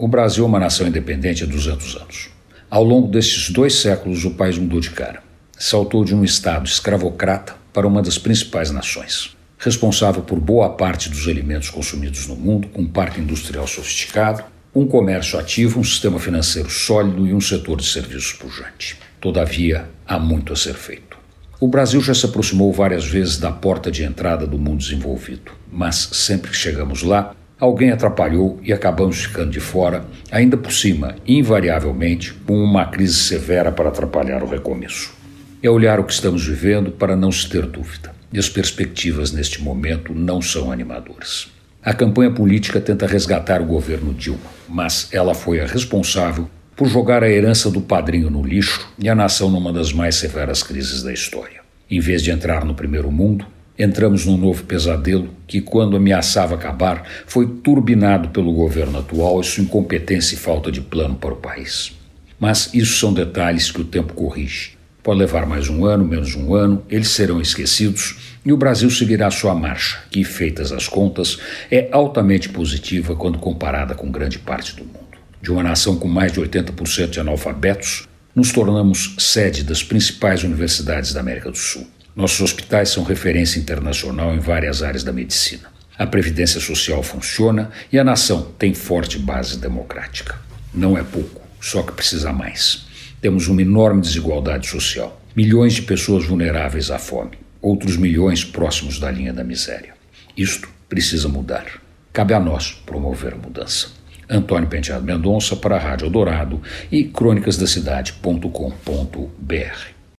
O Brasil é uma nação independente há 200 anos. Ao longo destes dois séculos, o país mudou de cara. Saltou de um Estado escravocrata para uma das principais nações, responsável por boa parte dos alimentos consumidos no mundo, com um parque industrial sofisticado, um comércio ativo, um sistema financeiro sólido e um setor de serviços pujante. Todavia, há muito a ser feito. O Brasil já se aproximou várias vezes da porta de entrada do mundo desenvolvido, mas sempre que chegamos lá, Alguém atrapalhou e acabamos ficando de fora, ainda por cima, invariavelmente, com uma crise severa para atrapalhar o recomeço. É olhar o que estamos vivendo para não se ter dúvida. E as perspectivas neste momento não são animadoras. A campanha política tenta resgatar o governo Dilma, mas ela foi a responsável por jogar a herança do padrinho no lixo e a nação numa das mais severas crises da história. Em vez de entrar no primeiro mundo, entramos num novo pesadelo que, quando ameaçava acabar, foi turbinado pelo governo atual e sua incompetência e falta de plano para o país. Mas isso são detalhes que o tempo corrige. Pode levar mais um ano, menos um ano, eles serão esquecidos e o Brasil seguirá sua marcha, que, feitas as contas, é altamente positiva quando comparada com grande parte do mundo. De uma nação com mais de 80% de analfabetos, nos tornamos sede das principais universidades da América do Sul. Nossos hospitais são referência internacional em várias áreas da medicina. A previdência social funciona e a nação tem forte base democrática. Não é pouco, só que precisa mais. Temos uma enorme desigualdade social. Milhões de pessoas vulneráveis à fome, outros milhões próximos da linha da miséria. Isto precisa mudar. Cabe a nós promover a mudança. Antônio Penteado Mendonça para a Rádio Dourado e crônicasdacidade.com.br.